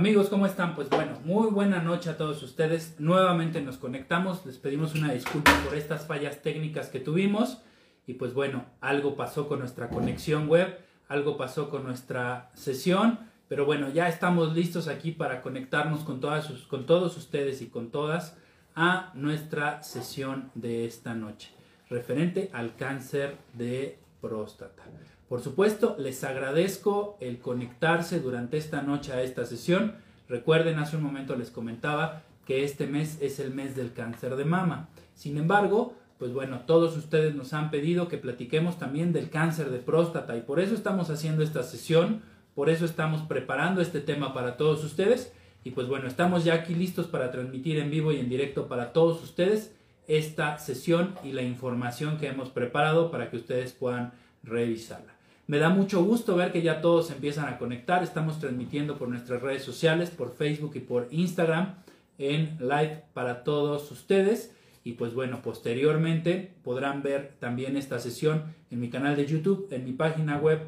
Amigos, ¿cómo están? Pues bueno, muy buena noche a todos ustedes. Nuevamente nos conectamos. Les pedimos una disculpa por estas fallas técnicas que tuvimos. Y pues bueno, algo pasó con nuestra conexión web, algo pasó con nuestra sesión. Pero bueno, ya estamos listos aquí para conectarnos con, todas con todos ustedes y con todas a nuestra sesión de esta noche, referente al cáncer de próstata. Por supuesto, les agradezco el conectarse durante esta noche a esta sesión. Recuerden, hace un momento les comentaba que este mes es el mes del cáncer de mama. Sin embargo, pues bueno, todos ustedes nos han pedido que platiquemos también del cáncer de próstata y por eso estamos haciendo esta sesión, por eso estamos preparando este tema para todos ustedes y pues bueno, estamos ya aquí listos para transmitir en vivo y en directo para todos ustedes esta sesión y la información que hemos preparado para que ustedes puedan revisarla. Me da mucho gusto ver que ya todos empiezan a conectar. Estamos transmitiendo por nuestras redes sociales, por Facebook y por Instagram en live para todos ustedes. Y pues bueno, posteriormente podrán ver también esta sesión en mi canal de YouTube, en mi página web,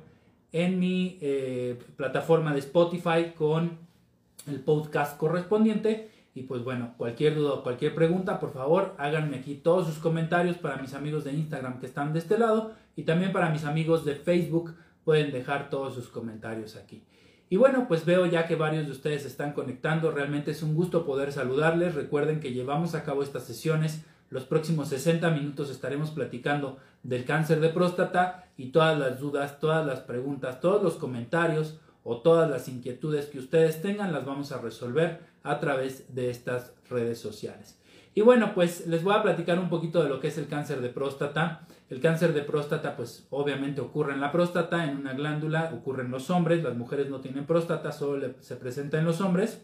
en mi eh, plataforma de Spotify con el podcast correspondiente. Y pues bueno, cualquier duda o cualquier pregunta, por favor, háganme aquí todos sus comentarios para mis amigos de Instagram que están de este lado y también para mis amigos de Facebook pueden dejar todos sus comentarios aquí. Y bueno, pues veo ya que varios de ustedes están conectando. Realmente es un gusto poder saludarles. Recuerden que llevamos a cabo estas sesiones. Los próximos 60 minutos estaremos platicando del cáncer de próstata y todas las dudas, todas las preguntas, todos los comentarios o todas las inquietudes que ustedes tengan las vamos a resolver a través de estas redes sociales. Y bueno, pues les voy a platicar un poquito de lo que es el cáncer de próstata. El cáncer de próstata, pues obviamente ocurre en la próstata, en una glándula, ocurre en los hombres, las mujeres no tienen próstata, solo se presenta en los hombres.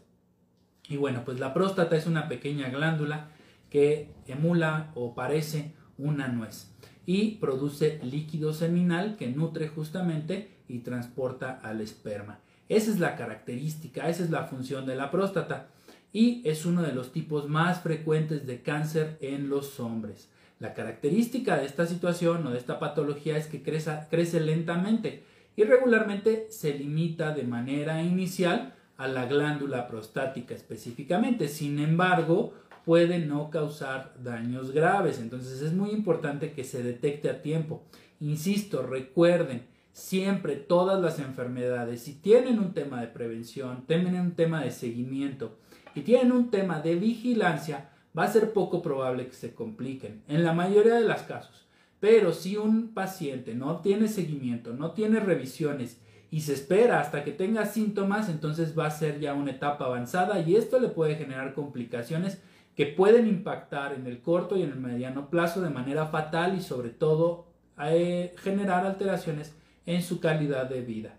Y bueno, pues la próstata es una pequeña glándula que emula o parece una nuez y produce líquido seminal que nutre justamente y transporta al esperma. Esa es la característica, esa es la función de la próstata y es uno de los tipos más frecuentes de cáncer en los hombres. La característica de esta situación o de esta patología es que crece, crece lentamente y regularmente se limita de manera inicial a la glándula prostática específicamente. Sin embargo, puede no causar daños graves. Entonces es muy importante que se detecte a tiempo. Insisto, recuerden, siempre todas las enfermedades, si tienen un tema de prevención, tienen un tema de seguimiento y tienen un tema de vigilancia, va a ser poco probable que se compliquen, en la mayoría de los casos. Pero si un paciente no tiene seguimiento, no tiene revisiones y se espera hasta que tenga síntomas, entonces va a ser ya una etapa avanzada y esto le puede generar complicaciones que pueden impactar en el corto y en el mediano plazo de manera fatal y sobre todo eh, generar alteraciones en su calidad de vida.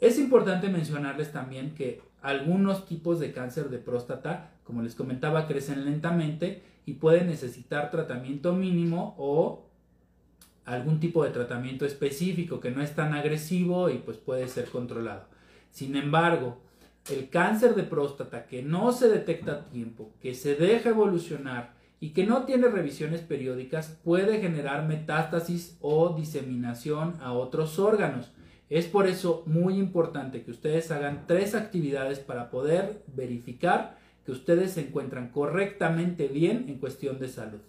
Es importante mencionarles también que algunos tipos de cáncer de próstata, como les comentaba, crecen lentamente y pueden necesitar tratamiento mínimo o algún tipo de tratamiento específico que no es tan agresivo y pues puede ser controlado. Sin embargo, el cáncer de próstata que no se detecta a tiempo, que se deja evolucionar y que no tiene revisiones periódicas puede generar metástasis o diseminación a otros órganos. Es por eso muy importante que ustedes hagan tres actividades para poder verificar que ustedes se encuentran correctamente bien en cuestión de salud.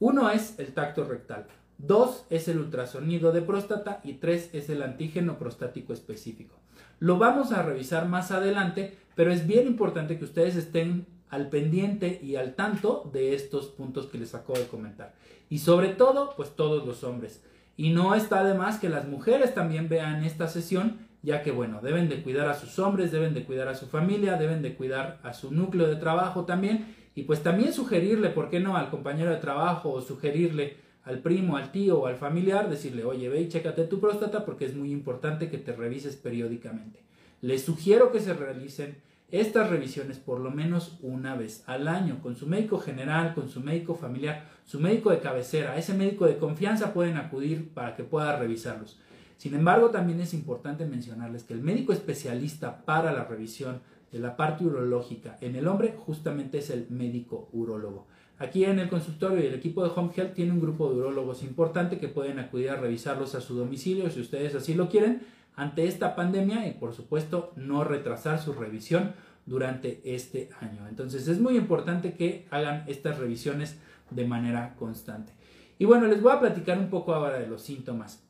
Uno es el tacto rectal, dos es el ultrasonido de próstata y tres es el antígeno prostático específico. Lo vamos a revisar más adelante, pero es bien importante que ustedes estén al pendiente y al tanto de estos puntos que les acabo de comentar. Y sobre todo, pues todos los hombres. Y no está de más que las mujeres también vean esta sesión, ya que bueno, deben de cuidar a sus hombres, deben de cuidar a su familia, deben de cuidar a su núcleo de trabajo también, y pues también sugerirle, ¿por qué no?, al compañero de trabajo o sugerirle al primo, al tío o al familiar, decirle, oye, ve y chécate tu próstata porque es muy importante que te revises periódicamente. Les sugiero que se realicen estas revisiones por lo menos una vez al año con su médico general, con su médico familiar, su médico de cabecera, ese médico de confianza pueden acudir para que pueda revisarlos. Sin embargo, también es importante mencionarles que el médico especialista para la revisión de la parte urológica en el hombre justamente es el médico urólogo. Aquí en el consultorio y el equipo de Home Health tiene un grupo de urólogos importante que pueden acudir a revisarlos a su domicilio si ustedes así lo quieren ante esta pandemia y por supuesto no retrasar su revisión durante este año. Entonces es muy importante que hagan estas revisiones de manera constante. Y bueno, les voy a platicar un poco ahora de los síntomas.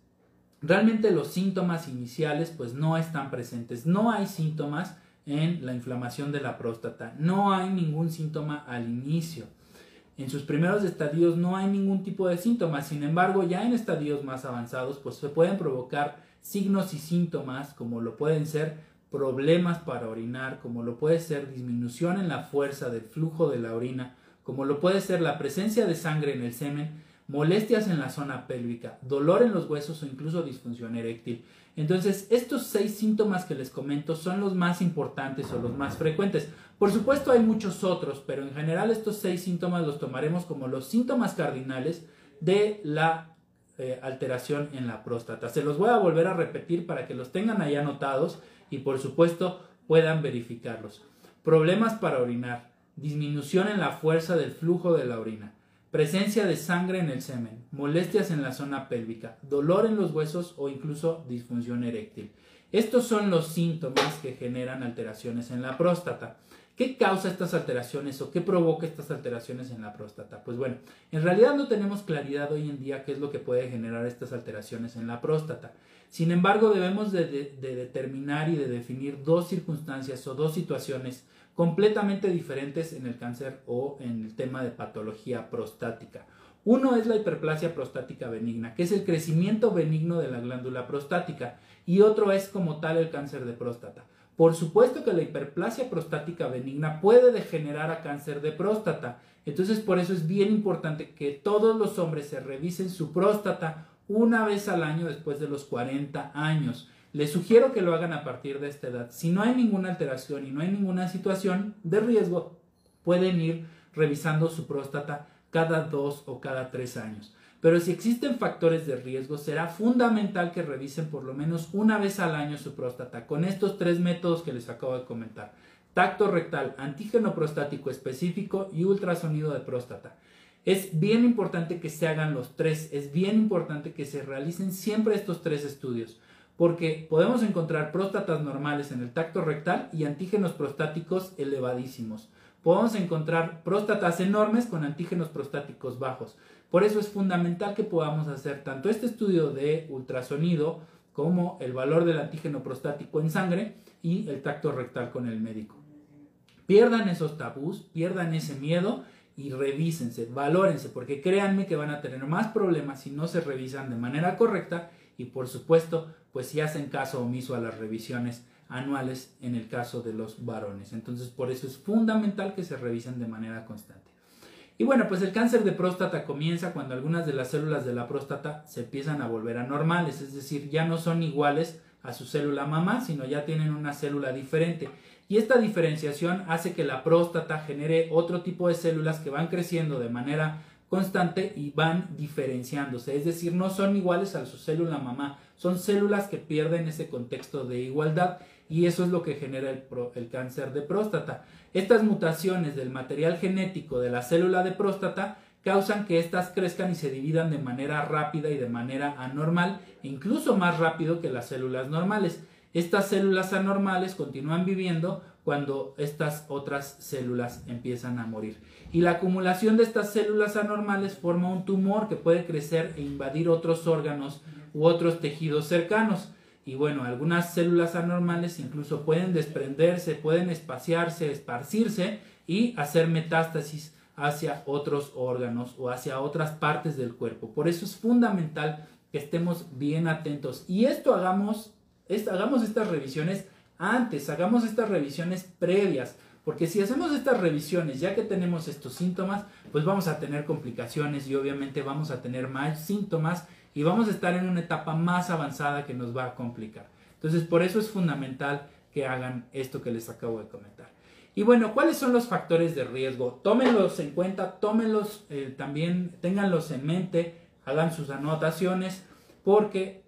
Realmente los síntomas iniciales pues no están presentes. No hay síntomas en la inflamación de la próstata. No hay ningún síntoma al inicio. En sus primeros estadios no hay ningún tipo de síntomas. Sin embargo, ya en estadios más avanzados pues se pueden provocar signos y síntomas como lo pueden ser problemas para orinar, como lo puede ser disminución en la fuerza del flujo de la orina, como lo puede ser la presencia de sangre en el semen, molestias en la zona pélvica, dolor en los huesos o incluso disfunción eréctil. Entonces, estos seis síntomas que les comento son los más importantes o los más frecuentes. Por supuesto, hay muchos otros, pero en general estos seis síntomas los tomaremos como los síntomas cardinales de la eh, alteración en la próstata. Se los voy a volver a repetir para que los tengan ahí anotados y por supuesto puedan verificarlos. Problemas para orinar, disminución en la fuerza del flujo de la orina, presencia de sangre en el semen, molestias en la zona pélvica, dolor en los huesos o incluso disfunción eréctil. Estos son los síntomas que generan alteraciones en la próstata. ¿Qué causa estas alteraciones o qué provoca estas alteraciones en la próstata? Pues bueno, en realidad no tenemos claridad hoy en día qué es lo que puede generar estas alteraciones en la próstata. Sin embargo, debemos de, determinar y de definir dos circunstancias o dos situaciones completamente diferentes en el cáncer o en el tema de patología prostática. Uno es la hiperplasia prostática benigna, que es el crecimiento benigno de la glándula prostática, y otro es como tal el cáncer de próstata. Por supuesto que la hiperplasia prostática benigna puede degenerar a cáncer de próstata, entonces por eso es bien importante que todos los hombres se revisen su próstata una vez al año después de los 40 años. Les sugiero que lo hagan a partir de esta edad. Si no hay ninguna alteración y no hay ninguna situación de riesgo, pueden ir revisando su próstata cada dos o cada tres años. Pero si existen factores de riesgo, será fundamental que revisen por lo menos una vez al año su próstata con estos tres métodos que les acabo de comentar. Tacto rectal, antígeno prostático específico y ultrasonido de próstata. Es bien importante que se hagan los tres, es bien importante que se realicen siempre estos tres estudios, porque podemos encontrar próstatas normales en el tacto rectal y antígenos prostáticos elevadísimos. Podemos encontrar próstatas enormes con antígenos prostáticos bajos. Por eso es fundamental que podamos hacer tanto este estudio de ultrasonido como el valor del antígeno prostático en sangre y el tacto rectal con el médico. Pierdan esos tabús, pierdan ese miedo y revísense, valórense, porque créanme que van a tener más problemas si no se revisan de manera correcta y por supuesto, pues si hacen caso omiso a las revisiones anuales en el caso de los varones. Entonces, por eso es fundamental que se revisen de manera constante. Y bueno, pues el cáncer de próstata comienza cuando algunas de las células de la próstata se empiezan a volver anormales, es decir, ya no son iguales a su célula mamá, sino ya tienen una célula diferente. Y esta diferenciación hace que la próstata genere otro tipo de células que van creciendo de manera constante y van diferenciándose, es decir, no son iguales a su célula mamá, son células que pierden ese contexto de igualdad y eso es lo que genera el, cáncer de próstata. Estas mutaciones del material genético de la célula de próstata causan que éstas crezcan y se dividan de manera rápida y de manera anormal, incluso más rápido que las células normales. Estas células anormales continúan viviendo cuando estas otras células empiezan a morir. Y la acumulación de estas células anormales forma un tumor que puede crecer e invadir otros órganos u otros tejidos cercanos. Y bueno, algunas células anormales incluso pueden desprenderse, pueden espaciarse, esparcirse y hacer metástasis hacia otros órganos o hacia otras partes del cuerpo. Por eso es fundamental que estemos bien atentos. Y esto hagamos hagamos estas revisiones antes, hagamos estas revisiones previas, porque si hacemos estas revisiones ya que tenemos estos síntomas, pues vamos a tener complicaciones y obviamente vamos a tener más síntomas y vamos a estar en una etapa más avanzada que nos va a complicar. Entonces, por eso es fundamental que hagan esto que les acabo de comentar. Y bueno, ¿cuáles son los factores de riesgo? Tómenlos en cuenta, tómenlos eh, también, ténganlos en mente, hagan sus anotaciones, porque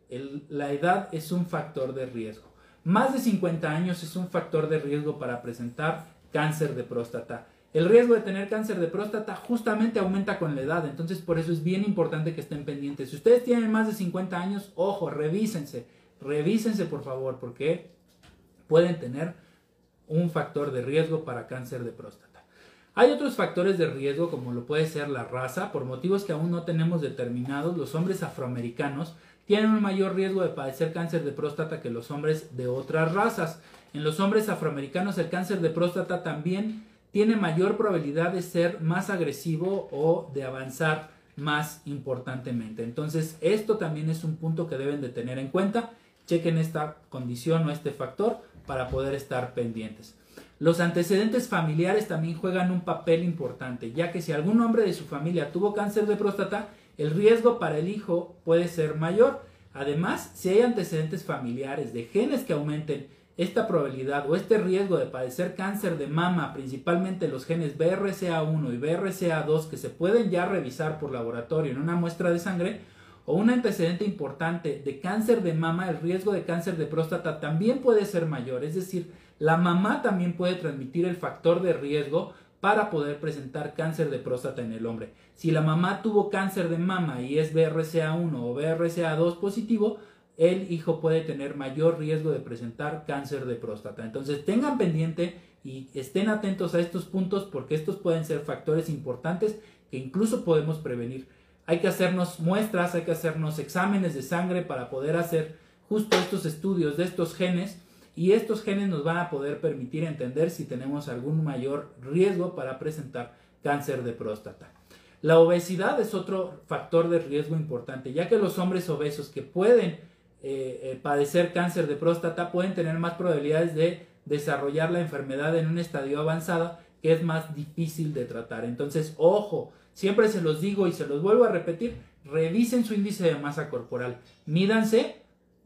la edad es un factor de riesgo. Más de 50 años es un factor de riesgo para presentar cáncer de próstata. El riesgo de tener cáncer de próstata justamente aumenta con la edad, entonces por eso es bien importante que estén pendientes. Si ustedes tienen más de 50 años, ojo, revísense, revísense por favor, porque pueden tener un factor de riesgo para cáncer de próstata. Hay otros factores de riesgo como lo puede ser la raza, por motivos que aún no tenemos determinados, los hombres afroamericanos tienen un mayor riesgo de padecer cáncer de próstata que los hombres de otras razas. En los hombres afroamericanos el cáncer de próstata también tiene mayor probabilidad de ser más agresivo o de avanzar más importantemente. Entonces, esto también es un punto que deben de tener en cuenta. Chequen esta condición o este factor para poder estar pendientes. Los antecedentes familiares también juegan un papel importante, ya que si algún hombre de su familia tuvo cáncer de próstata, el riesgo para el hijo puede ser mayor. Además, si hay antecedentes familiares de genes que aumenten esta probabilidad o este riesgo de padecer cáncer de mama, principalmente los genes BRCA1 y BRCA2 que se pueden ya revisar por laboratorio en una muestra de sangre, o un antecedente importante de cáncer de mama, el riesgo de cáncer de próstata también puede ser mayor. Es decir, la mamá también puede transmitir el factor de riesgo para poder presentar cáncer de próstata en el hombre. Si la mamá tuvo cáncer de mama y es BRCA1 o BRCA2 positivo, el hijo puede tener mayor riesgo de presentar cáncer de próstata. Entonces tengan pendiente y estén atentos a estos puntos porque estos pueden ser factores importantes que incluso podemos prevenir. Hay que hacernos muestras, hay que hacernos exámenes de sangre para poder hacer justo estos estudios de estos genes y estos genes nos van a poder permitir entender si tenemos algún mayor riesgo para presentar cáncer de próstata. La obesidad es otro factor de riesgo importante, ya que los hombres obesos que pueden eh, eh, padecer cáncer de próstata pueden tener más probabilidades de desarrollar la enfermedad en un estadio avanzado que es más difícil de tratar. Entonces, ojo, siempre se los digo y se los vuelvo a repetir, revisen su índice de masa corporal, mídanse,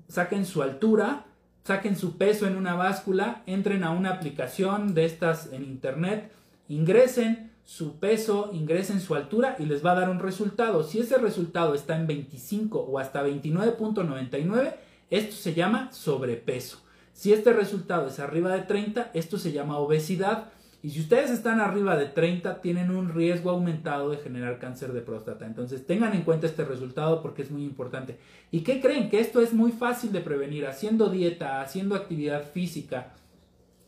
saquen su altura, saquen su peso en una báscula, entren a una aplicación de estas en internet, ingresen, su peso, ingresen su altura y les va a dar un resultado. Si ese resultado está en 25 o hasta 29.99, esto se llama sobrepeso. Si este resultado es arriba de 30, esto se llama obesidad. Y si ustedes están arriba de 30, tienen un riesgo aumentado de generar cáncer de próstata. Entonces tengan en cuenta este resultado porque es muy importante. ¿Y qué creen? Que esto es muy fácil de prevenir haciendo dieta, haciendo actividad física,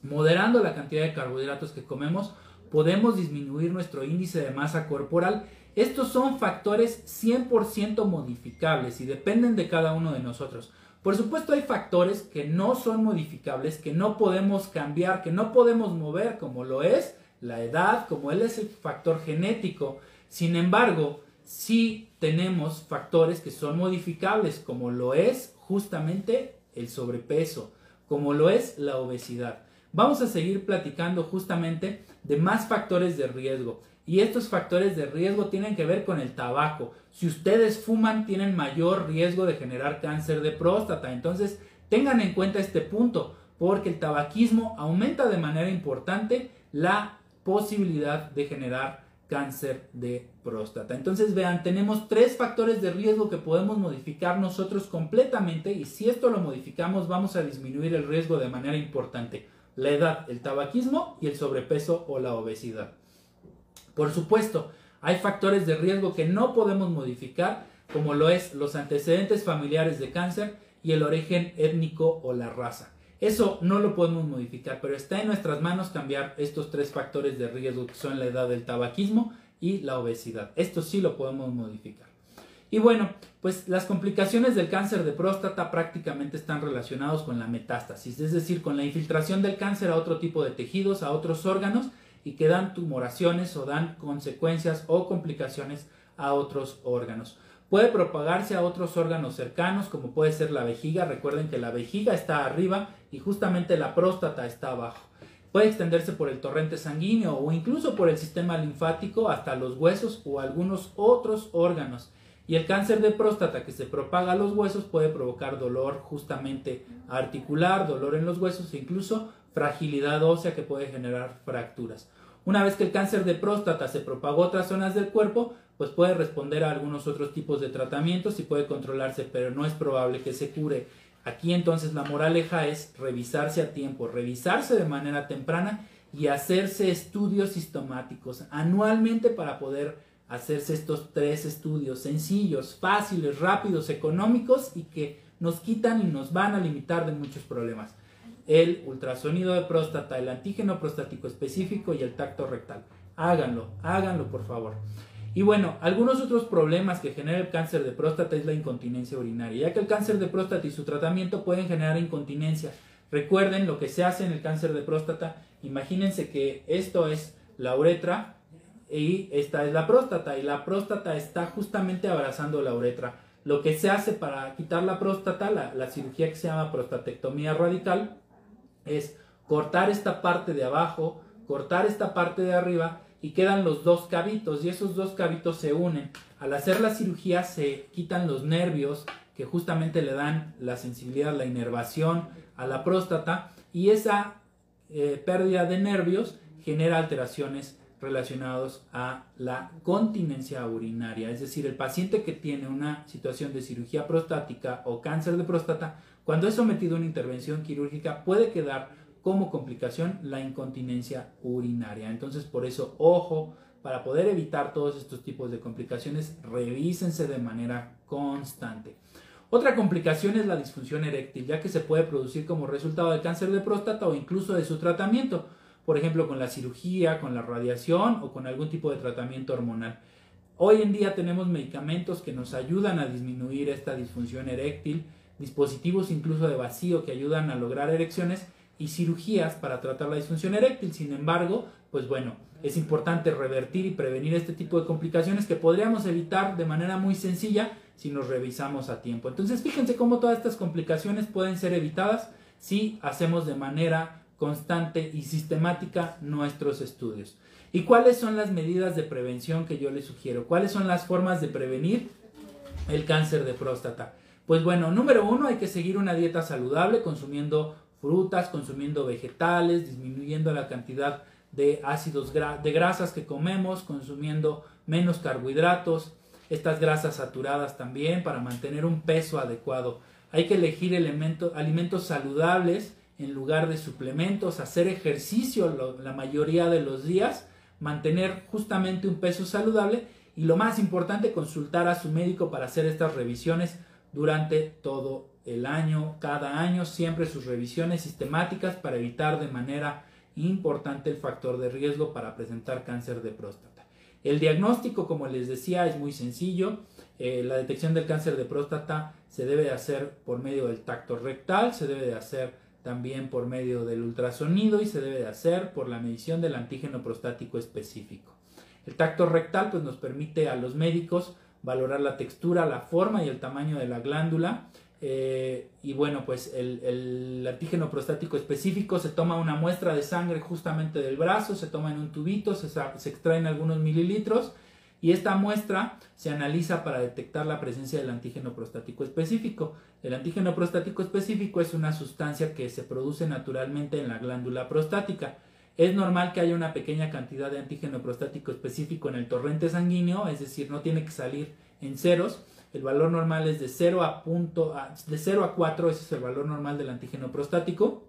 moderando la cantidad de carbohidratos que comemos podemos disminuir nuestro índice de masa corporal. Estos son factores 100% modificables y dependen de cada uno de nosotros. Por supuesto hay factores que no son modificables, que no podemos cambiar, que no podemos mover, como lo es la edad, como él es el factor genético. Sin embargo, sí tenemos factores que son modificables, como lo es justamente el sobrepeso, como lo es la obesidad. Vamos a seguir platicando justamente de más factores de riesgo. Y estos factores de riesgo tienen que ver con el tabaco. Si ustedes fuman, tienen mayor riesgo de generar cáncer de próstata. Entonces, tengan en cuenta este punto, porque el tabaquismo aumenta de manera importante la posibilidad de generar cáncer de próstata. Entonces, vean, tenemos tres factores de riesgo que podemos modificar nosotros completamente y si esto lo modificamos, vamos a disminuir el riesgo de manera importante la edad, el tabaquismo y el sobrepeso o la obesidad. Por supuesto, hay factores de riesgo que no podemos modificar, como lo es los antecedentes familiares de cáncer y el origen étnico o la raza. Eso no lo podemos modificar, pero está en nuestras manos cambiar estos tres factores de riesgo que son la edad del tabaquismo y la obesidad. Esto sí lo podemos modificar. Y bueno, pues las complicaciones del cáncer de próstata prácticamente están relacionados con la metástasis, es decir, con la infiltración del cáncer a otro tipo de tejidos, a otros órganos y que dan tumoraciones o dan consecuencias o complicaciones a otros órganos. Puede propagarse a otros órganos cercanos, como puede ser la vejiga. Recuerden que la vejiga está arriba y justamente la próstata está abajo. Puede extenderse por el torrente sanguíneo o incluso por el sistema linfático hasta los huesos o algunos otros órganos. Y el cáncer de próstata que se propaga a los huesos puede provocar dolor justamente articular, dolor en los huesos e incluso fragilidad ósea que puede generar fracturas. Una vez que el cáncer de próstata se propagó a otras zonas del cuerpo, pues puede responder a algunos otros tipos de tratamientos y puede controlarse, pero no es probable que se cure. Aquí entonces la moraleja es revisarse a tiempo, revisarse de manera temprana y hacerse estudios sistemáticos anualmente para poder hacerse estos tres estudios sencillos, fáciles, rápidos, económicos y que nos quitan y nos van a limitar de muchos problemas. el ultrasonido de próstata, el antígeno prostático específico y el tacto rectal. Háganlo, háganlo por favor. Y bueno, algunos otros problemas que genera el cáncer de próstata es la incontinencia urinaria, ya que el cáncer de próstata y su tratamiento pueden generar incontinencia. Recuerden lo que se hace en el cáncer de próstata. Imagínense que esto es la uretra y esta es la próstata y la próstata está justamente abrazando la uretra. Lo que se hace para quitar la próstata, la, la cirugía que se llama prostatectomía radical, es cortar esta parte de abajo, cortar esta parte de arriba y quedan los dos cabitos y esos dos cabitos se unen. Al hacer la cirugía se quitan los nervios que justamente le dan la sensibilidad, la inervación a la próstata y esa eh, pérdida de nervios genera alteraciones relacionadas a la continencia urinaria. Es decir, el paciente que tiene una situación de cirugía prostática o cáncer de próstata, cuando es sometido a una intervención quirúrgica puede quedar como complicación la incontinencia urinaria. Entonces, por eso, ojo, para poder evitar todos estos tipos de complicaciones, revísense de manera constante. Otra complicación es la disfunción eréctil, ya que se puede producir como resultado del cáncer de próstata o incluso de su tratamiento, por ejemplo con la cirugía, con la radiación o con algún tipo de tratamiento hormonal. Hoy en día tenemos medicamentos que nos ayudan a disminuir esta disfunción eréctil, dispositivos incluso de vacío que ayudan a lograr erecciones y cirugías para tratar la disfunción eréctil. Sin embargo, pues bueno, es importante revertir y prevenir este tipo de complicaciones que podríamos evitar de manera muy sencilla si nos revisamos a tiempo. Entonces, fíjense cómo todas estas complicaciones pueden ser evitadas si hacemos de manera constante y sistemática nuestros estudios. ¿Y cuáles son las medidas de prevención que yo les sugiero? ¿Cuáles son las formas de prevenir el cáncer de próstata? Pues bueno, número uno, hay que seguir una dieta saludable consumiendo frutas, consumiendo vegetales, disminuyendo la cantidad de ácidos de grasas que comemos, consumiendo menos carbohidratos, estas grasas saturadas también para mantener un peso adecuado. Hay que elegir alimentos saludables en lugar de suplementos, hacer ejercicio la mayoría de los días, mantener justamente un peso saludable y lo más importante, consultar a su médico para hacer estas revisiones durante todo el año, cada año, siempre sus revisiones sistemáticas para evitar de manera importante el factor de riesgo para presentar cáncer de próstata. El diagnóstico, como les decía, es muy sencillo. Eh, la detección del cáncer de próstata se debe de hacer por medio del tacto rectal, se debe de hacer también por medio del ultrasonido y se debe de hacer por la medición del antígeno prostático específico. El tacto rectal pues, nos permite a los médicos valorar la textura, la forma y el tamaño de la glándula. Eh, y bueno, pues el, antígeno prostático específico se toma una muestra de sangre justamente del brazo, se toma en un tubito, se, se extraen algunos mililitros y esta muestra se analiza para detectar la presencia del antígeno prostático específico. El antígeno prostático específico es una sustancia que se produce naturalmente en la glándula prostática. Es normal que haya una pequeña cantidad de antígeno prostático específico en el torrente sanguíneo, es decir, no tiene que salir en ceros. El valor normal es de 0 a, punto, de 0 a 4, ese es el valor normal del antígeno prostático.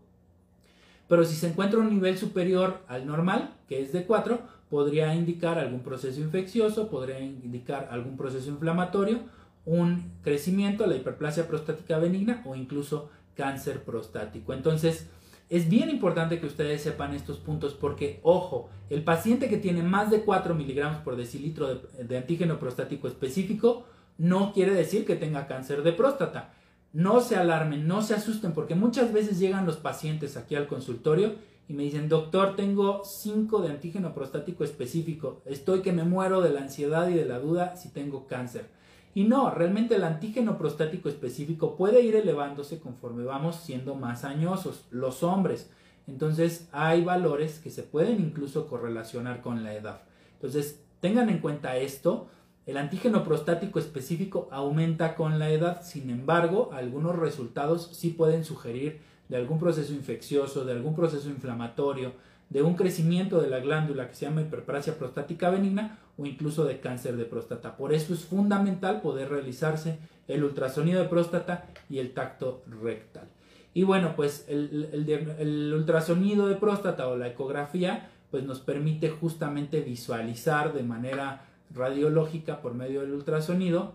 Pero si se encuentra un nivel superior al normal, que es de 4, podría indicar algún proceso infeccioso, podría indicar algún proceso inflamatorio, un crecimiento, la hiperplasia prostática benigna o incluso cáncer prostático. Entonces, es bien importante que ustedes sepan estos puntos porque, ojo, el paciente que tiene más de 4 miligramos por decilitro de, antígeno prostático específico no quiere decir que tenga cáncer de próstata. No se alarmen, no se asusten porque muchas veces llegan los pacientes aquí al consultorio y me dicen, doctor, tengo 5 de antígeno prostático específico, estoy que me muero de la ansiedad y de la duda si tengo cáncer. Y no, realmente el antígeno prostático específico puede ir elevándose conforme vamos siendo más añosos, los hombres. Entonces hay valores que se pueden incluso correlacionar con la edad. Entonces tengan en cuenta esto. El antígeno prostático específico aumenta con la edad, sin embargo, algunos resultados sí pueden sugerir de algún proceso infeccioso, de algún proceso inflamatorio, de un crecimiento de la glándula que se llama hiperplasia prostática benigna o incluso de cáncer de próstata. Por eso es fundamental poder realizarse el ultrasonido de próstata y el tacto rectal. Y bueno, pues el, ultrasonido de próstata o la ecografía pues nos permite justamente visualizar de manera radiológica por medio del ultrasonido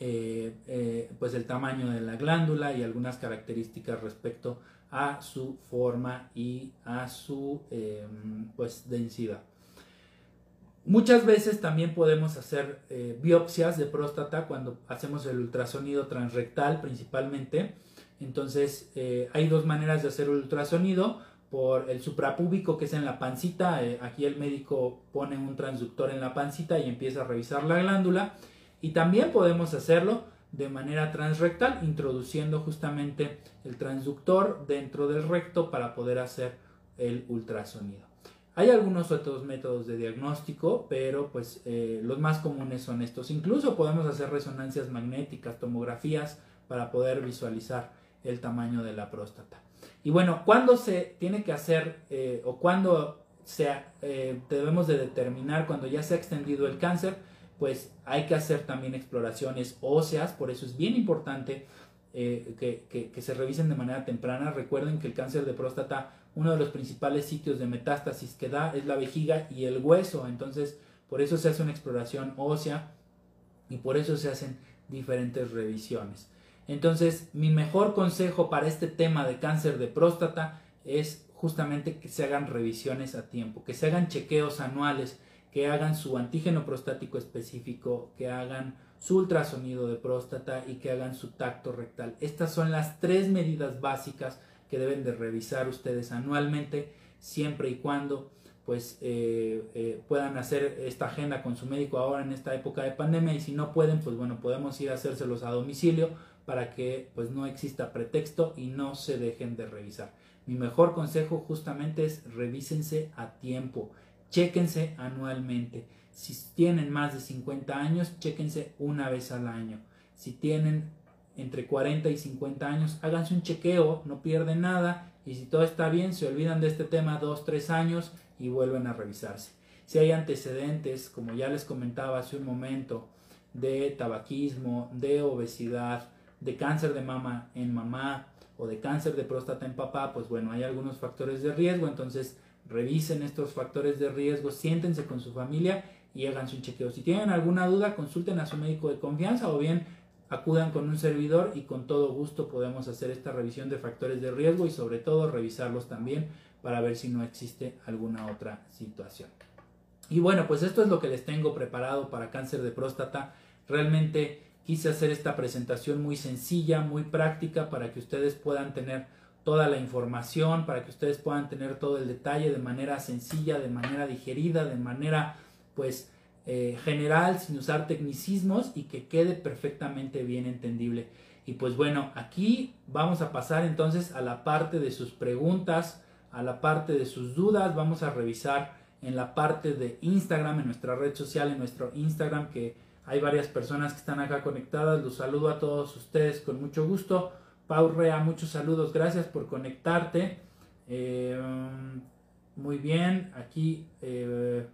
eh, eh, pues el tamaño de la glándula y algunas características respecto a su forma y a su em, pues densidad. Muchas veces también podemos hacer eh, biopsias de próstata cuando hacemos el ultrasonido transrectal principalmente. Entonces hay dos maneras de hacer ultrasonido por el suprapúbico que es en la pancita. aquí el médico pone un transductor en la pancita y empieza a revisar la glándula y también podemos hacerlo de manera transrectal, introduciendo justamente el transductor dentro del recto para poder hacer el ultrasonido. Hay algunos otros métodos de diagnóstico, pero pues eh, los más comunes son estos. Incluso podemos hacer resonancias magnéticas, tomografías, para poder visualizar el tamaño de la próstata. Y bueno, ¿cuándo se tiene que hacer eh, o cuándo se, eh, debemos de determinar cuando ya se ha extendido el cáncer? pues hay que hacer también exploraciones óseas, por eso es bien importante eh, que, se revisen de manera temprana. Recuerden que el cáncer de próstata, uno de los principales sitios de metástasis que da es la vejiga y el hueso, entonces por eso se hace una exploración ósea y por eso se hacen diferentes revisiones. Entonces, mi mejor consejo para este tema de cáncer de próstata es justamente que se hagan revisiones a tiempo, que se hagan chequeos anuales, que hagan su antígeno prostático específico, que hagan su ultrasonido de próstata y que hagan su tacto rectal. Estas son las tres medidas básicas que deben de revisar ustedes anualmente, siempre y cuando pues eh, eh, puedan hacer esta agenda con su médico ahora en esta época de pandemia y si no pueden pues bueno podemos ir a hacérselos a domicilio para que pues no exista pretexto y no se dejen de revisar. Mi mejor consejo justamente es revísense a tiempo Chéquense anualmente. Si tienen más de 50 años, chéquense una vez al año. Si tienen entre 40 y 50 años, háganse un chequeo, no pierden nada y si todo está bien, se olvidan de este tema dos, tres años y vuelven a revisarse. Si hay antecedentes, como ya les comentaba hace un momento, de tabaquismo, de obesidad, de cáncer de mama en mamá o de cáncer de próstata en papá, pues bueno, hay algunos factores de riesgo, entonces revisen estos factores de riesgo, siéntense con su familia y hagan un chequeo. Si tienen alguna duda, consulten a su médico de confianza o bien acudan con un servidor y con todo gusto podemos hacer esta revisión de factores de riesgo y sobre todo revisarlos también para ver si no existe alguna otra situación. Y bueno, pues esto es lo que les tengo preparado para cáncer de próstata. Realmente quise hacer esta presentación muy sencilla, muy práctica para que ustedes puedan tener toda la información para que ustedes puedan tener todo el detalle de manera sencilla, de manera digerida, de manera pues eh, general, sin usar tecnicismos y que quede perfectamente bien entendible. Y pues bueno, aquí vamos a pasar entonces a la parte de sus preguntas, a la parte de sus dudas, vamos a revisar en la parte de Instagram, en nuestra red social, en nuestro Instagram, que hay varias personas que están acá conectadas. Los saludo a todos ustedes con mucho gusto. Pau Rea, muchos saludos, gracias por conectarte. Eh, muy bien, aquí eh,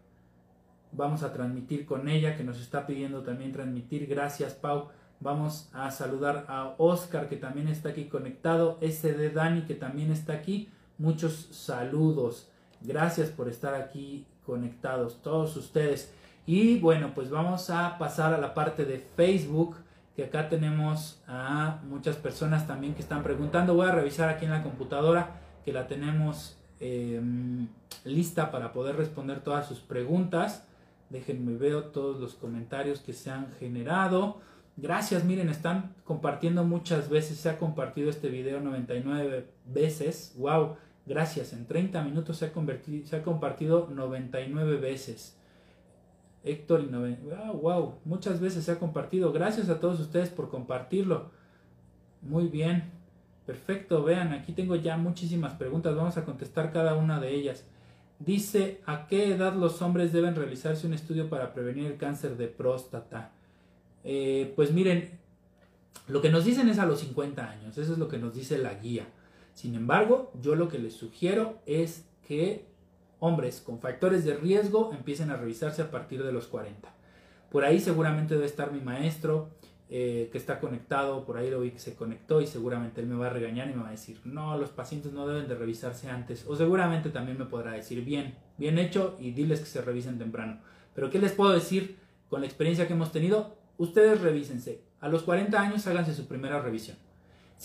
vamos a transmitir con ella, que nos está pidiendo también transmitir. Gracias, Pau. Vamos a saludar a Oscar, que también está aquí conectado. SD Dani, que también está aquí. Muchos saludos. Gracias por estar aquí conectados, todos ustedes. Y bueno, pues vamos a pasar a la parte de Facebook que acá tenemos a muchas personas también que están preguntando. Voy a revisar aquí en la computadora que la tenemos em, lista para poder responder todas sus preguntas. Déjenme ver todos los comentarios que se han generado. Gracias, miren, están compartiendo muchas veces. Se ha compartido este video 99 veces. Wow, gracias. En 30 minutos se ha, se ha compartido 99 veces. Héctor y wow, wow, muchas veces se ha compartido. Gracias a todos ustedes por compartirlo. Muy bien, perfecto. Vean, aquí tengo ya muchísimas preguntas. Vamos a contestar cada una de ellas. Dice, ¿a qué edad los hombres deben realizarse un estudio para prevenir el cáncer de próstata? Eh, pues miren, lo que nos dicen es a los 50 años. Eso es lo que nos dice la guía. Sin embargo, yo lo que les sugiero es que hombres con factores de riesgo empiecen a revisarse a partir de los 40. Por ahí seguramente debe estar mi maestro eh, que está conectado, por ahí lo vi que se conectó y seguramente él me va a regañar y me va a decir, no, los pacientes no deben de revisarse antes. O seguramente también me podrá decir, bien, bien hecho y diles que se revisen temprano. Pero ¿qué les puedo decir con la experiencia que hemos tenido? Ustedes revísense. A los 40 años háganse su primera revisión.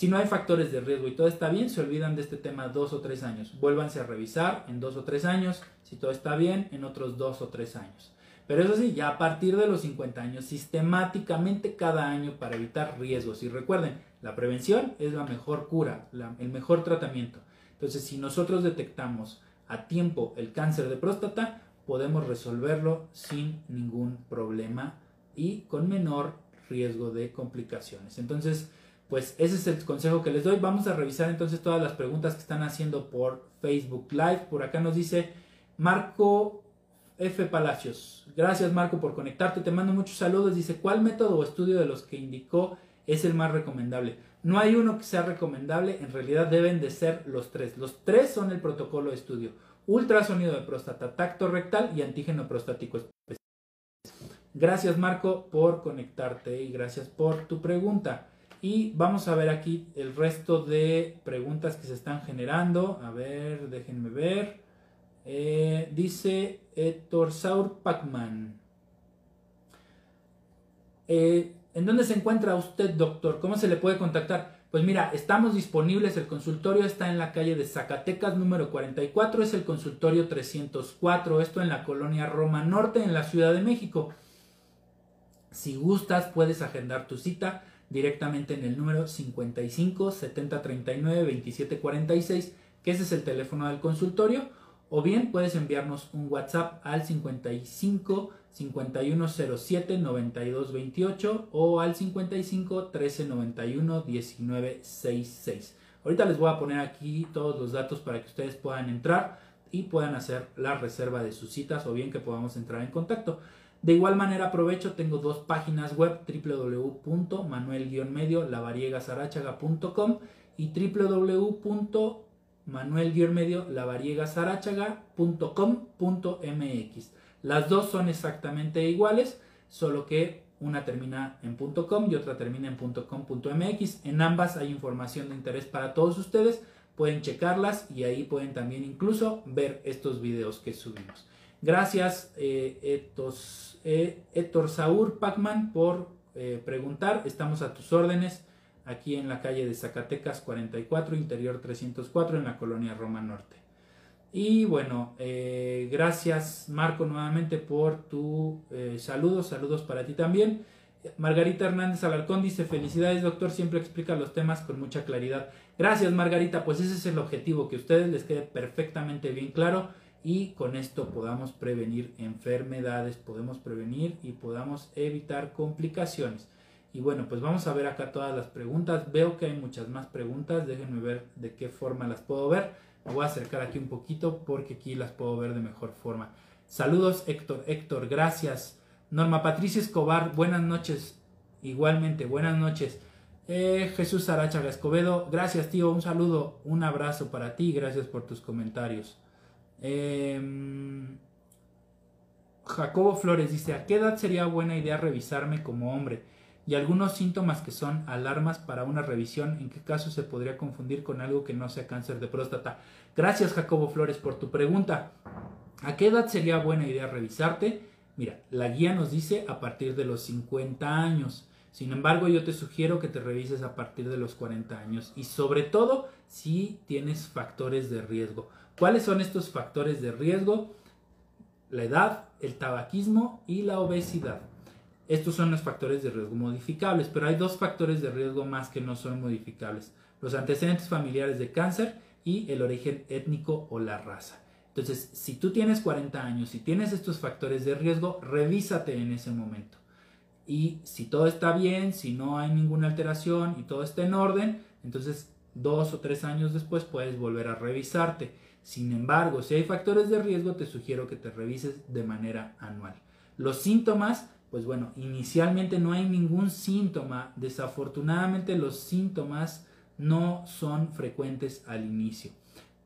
Si no hay factores de riesgo y todo está bien, se olvidan de este tema dos o tres años. Vuélvanse a revisar en dos o tres años. Si todo está bien, en otros dos o tres años. Pero eso sí, ya a partir de los 50 años, sistemáticamente cada año para evitar riesgos. Y recuerden, la prevención es la mejor cura, el mejor tratamiento. Entonces, si nosotros detectamos a tiempo el cáncer de próstata, podemos resolverlo sin ningún problema y con menor riesgo de complicaciones. Entonces, pues ese es el consejo que les doy. Vamos a revisar entonces todas las preguntas que están haciendo por Facebook Live. Por acá nos dice Marco F. Palacios. Gracias Marco por conectarte. Te mando muchos saludos. Dice, ¿cuál método o estudio de los que indicó es el más recomendable? No hay uno que sea recomendable. En realidad deben de ser los tres. Los tres son el protocolo de estudio. Ultrasonido de próstata, tacto rectal y antígeno prostático especial. Gracias Marco por conectarte y gracias por tu pregunta. Y vamos a ver aquí el resto de preguntas que se están generando. A ver, déjenme ver. Eh, dice Héctor Saur Pacman. Eh, ¿En dónde se encuentra usted, doctor? ¿Cómo se le puede contactar? Pues mira, estamos disponibles, el consultorio está en la calle de Zacatecas número 44, es el consultorio 304, esto en la colonia Roma Norte, en la Ciudad de México. Si gustas, puedes agendar tu cita directamente en el número 55 70 39 27 46, que ese es el teléfono del consultorio, o bien puedes enviarnos un WhatsApp al 55 5107 92 28 o al 55 13 91 19 66. Ahorita les voy a poner aquí todos los datos para que ustedes puedan entrar y puedan hacer la reserva de sus citas o bien que podamos entrar en contacto. De igual manera aprovecho, tengo dos páginas web www.manuel-medio-lavariegasarachaga.com y www.manuel-lavariegasarachaga.com.mx. Las dos son exactamente iguales, solo que una termina en .com y otra termina en .com.mx. En ambas hay información de interés para todos ustedes, pueden checarlas y ahí pueden también incluso ver estos videos que subimos. Gracias, eh, eh, Héctor Saúl Pacman, por eh, preguntar. Estamos a tus órdenes aquí en la calle de Zacatecas 44, interior 304, en la colonia Roma Norte. Y bueno, gracias Marco nuevamente por tu saludos, saludos para ti también. Margarita Hernández Alarcón dice, felicidades doctor, siempre explica los temas con mucha claridad. Gracias Margarita, pues ese es el objetivo, que a ustedes les quede perfectamente bien claro y con esto podamos prevenir enfermedades, podemos prevenir y podamos evitar complicaciones. Y bueno, pues vamos a ver acá todas las preguntas. Veo que hay muchas más preguntas, déjenme ver de qué forma las puedo ver. Me voy a acercar aquí un poquito porque aquí las puedo ver de mejor forma. Saludos Héctor, Héctor, gracias. Norma Patricia Escobar, buenas noches. Igualmente, buenas noches. Eh, Jesús Arachaga Escobedo, gracias tío, un saludo, un abrazo para ti, gracias por tus comentarios. Em, Jacobo Flores dice, ¿a qué edad sería buena idea revisarme como hombre? Y algunos síntomas que son alarmas para una revisión, ¿en qué caso se podría confundir con algo que no sea cáncer de próstata? Gracias Jacobo Flores por tu pregunta. ¿A qué edad sería buena idea revisarte? Mira, la guía nos dice a partir de los 50 años. Sin embargo, yo te sugiero que te revises a partir de los 40 años y sobre todo si tienes factores de riesgo. ¿Cuáles son estos factores de riesgo? La edad, el tabaquismo y la obesidad. Estos son los factores de riesgo modificables, pero hay dos factores de riesgo más que no son modificables. Los antecedentes familiares de cáncer y el origen étnico o la raza. Entonces, si tú tienes 40 años y tienes estos factores de riesgo, revísate en ese momento. Y si todo está bien, si no hay ninguna alteración y todo está en orden, entonces dos o tres años después puedes volver a revisarte. Sin embargo, si hay factores de riesgo, te sugiero que te revises de manera anual. Los síntomas, pues bueno, inicialmente no hay ningún síntoma. Desafortunadamente los síntomas no son frecuentes al inicio.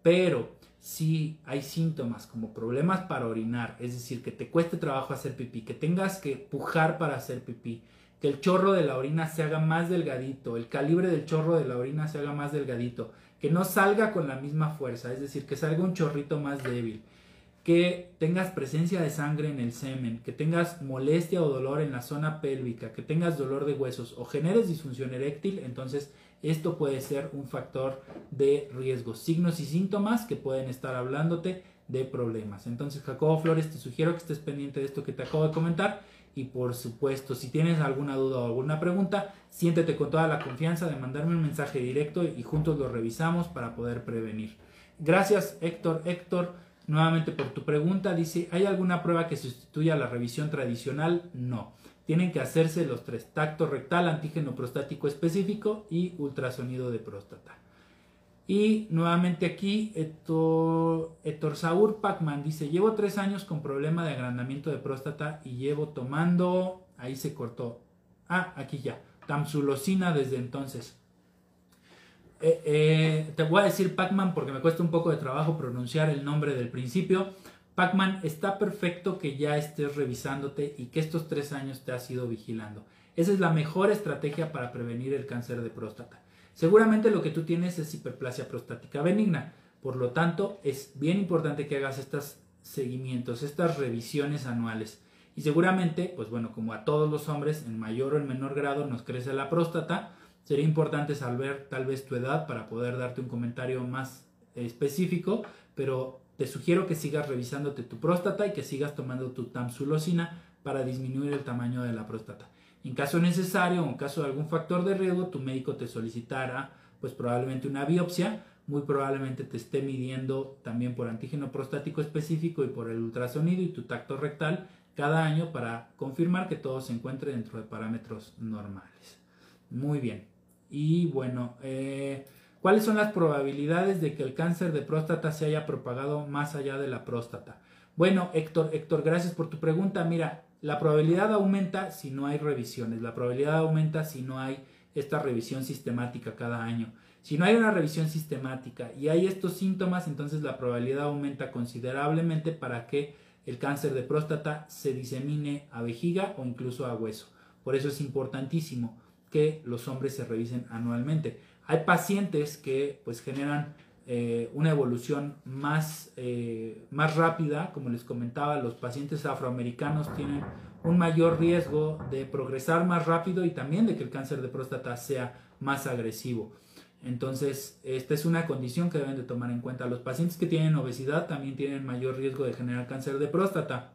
Pero si hay síntomas como problemas para orinar, es decir, que te cueste trabajo hacer pipí, que tengas que pujar para hacer pipí, que el chorro de la orina se haga más delgadito, el calibre del chorro de la orina se haga más delgadito, que no salga con la misma fuerza, es decir, que salga un chorrito más débil. que tengas presencia de sangre en el semen, que tengas molestia o dolor en la zona pélvica, que tengas dolor de huesos o generes disfunción eréctil, entonces esto puede ser un factor de riesgo. Signos y síntomas que pueden estar hablándote de problemas. Entonces, Jacobo Flores, te sugiero que estés pendiente de esto que te acabo de comentar. Y por supuesto, si tienes alguna duda o alguna pregunta, siéntete con toda la confianza de mandarme un mensaje directo y juntos lo revisamos para poder prevenir. Gracias, Héctor. Héctor, nuevamente por tu pregunta. Dice, ¿hay alguna prueba que sustituya la revisión tradicional? No. Tienen que hacerse los tres, tacto rectal, antígeno prostático específico y ultrasonido de próstata. Y nuevamente aquí, Héctor, Saúl Pacman dice, llevo tres años con problema de agrandamiento de próstata y llevo tomando, ahí se cortó, ah, aquí ya, tamsulosina desde entonces. Eh, eh, te voy a decir Pacman porque me cuesta un poco de trabajo pronunciar el nombre del principio. Pacman, está perfecto que ya estés revisándote y que estos tres años te has ido vigilando. Esa es la mejor estrategia para prevenir el cáncer de próstata. Seguramente lo que tú tienes es hiperplasia prostática benigna. Por lo tanto, es bien importante que hagas estos seguimientos, estas revisiones anuales. Y seguramente, pues bueno, como a todos los hombres, en mayor o en menor grado nos crece la próstata, sería importante saber tal vez tu edad para poder darte un comentario más específico, pero te sugiero que sigas revisándote tu próstata y que sigas tomando tu tamsulosina para disminuir el tamaño de la próstata. En caso necesario o en caso de algún factor de riesgo, tu médico te solicitará pues probablemente una biopsia, muy probablemente te esté midiendo también por antígeno prostático específico y por el ultrasonido y tu tacto rectal cada año para confirmar que todo se encuentre dentro de parámetros normales. Muy bien. Y bueno, eh, ¿cuáles son las probabilidades de que el cáncer de próstata se haya propagado más allá de la próstata? Bueno, Héctor, Héctor, gracias por tu pregunta. Mira, la probabilidad aumenta si no hay revisiones, la probabilidad aumenta si no hay esta revisión sistemática cada año. Si no hay una revisión sistemática y hay estos síntomas, entonces la probabilidad aumenta considerablemente para que el cáncer de próstata se disemine a vejiga o incluso a hueso. Por eso es importantísimo que los hombres se revisen anualmente. Hay pacientes que pues generan eh, una evolución más, eh, más rápida, como les comentaba, los pacientes afroamericanos tienen un mayor riesgo de progresar más rápido y también de que el cáncer de próstata sea más agresivo. Entonces, esta es una condición que deben de tomar en cuenta. Los pacientes que tienen obesidad también tienen mayor riesgo de generar cáncer de próstata.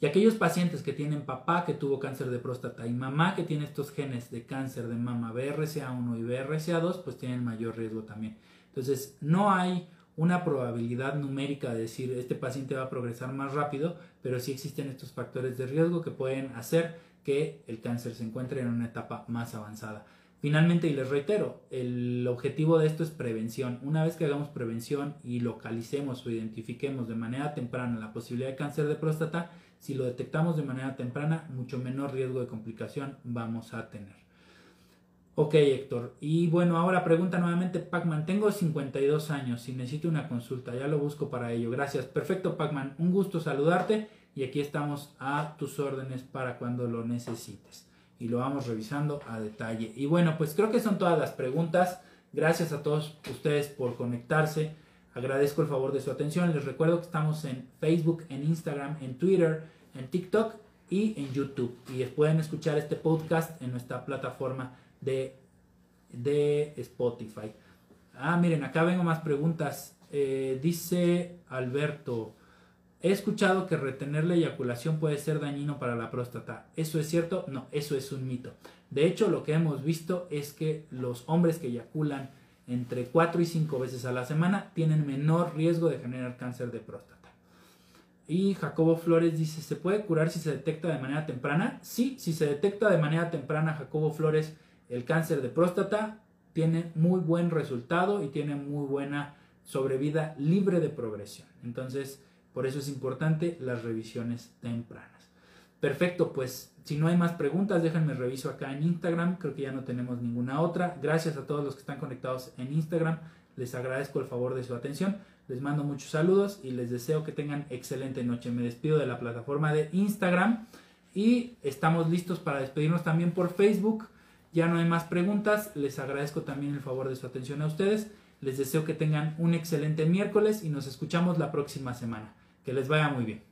Y aquellos pacientes que tienen papá que tuvo cáncer de próstata y mamá que tiene estos genes de cáncer de mama BRCA1 y BRCA2, pues tienen mayor riesgo también. Entonces, no hay una probabilidad numérica de decir este paciente va a progresar más rápido, pero sí existen estos factores de riesgo que pueden hacer que el cáncer se encuentre en una etapa más avanzada. Finalmente, y les reitero, el objetivo de esto es prevención. Una vez que hagamos prevención y localicemos o identifiquemos de manera temprana la posibilidad de cáncer de próstata, si lo detectamos de manera temprana, mucho menor riesgo de complicación vamos a tener. Ok, Héctor. Y bueno, ahora pregunta nuevamente Pacman. Tengo 52 años y necesito una consulta. Ya lo busco para ello. Gracias. Perfecto, Pacman. Un gusto saludarte y aquí estamos a tus órdenes para cuando lo necesites. Y lo vamos revisando a detalle. Y bueno, pues creo que son todas las preguntas. Gracias a todos ustedes por conectarse. Agradezco el favor de su atención. Les recuerdo que estamos en Facebook, en Instagram, en Twitter, en TikTok y en YouTube. Y pueden escuchar este podcast en nuestra plataforma de, de Spotify. Ah, miren, acá vengo más preguntas. Eh, dice Alberto, he escuchado que retener la eyaculación puede ser dañino para la próstata. ¿Eso es cierto? No, eso es un mito. De hecho, lo que hemos visto es que los hombres que eyaculan entre 4 y 5 veces a la semana tienen menor riesgo de generar cáncer de próstata. Y Jacobo Flores dice, ¿se puede curar si se detecta de manera temprana? Sí, si se detecta de manera temprana, Jacobo Flores, el cáncer de próstata tiene muy buen resultado y tiene muy buena sobrevida libre de progresión. Entonces, por eso es importante las revisiones tempranas. Perfecto, pues si no hay más preguntas, déjenme reviso acá en Instagram. Creo que ya no tenemos ninguna otra. Gracias a todos los que están conectados en Instagram. Les agradezco el favor de su atención. Les mando muchos saludos y les deseo que tengan excelente noche. Me despido de la plataforma de Instagram y estamos listos para despedirnos también por Facebook. Ya no hay más preguntas. Les agradezco también el favor de su atención a ustedes. Les deseo que tengan un excelente miércoles y nos escuchamos la próxima semana. Que les vaya muy bien.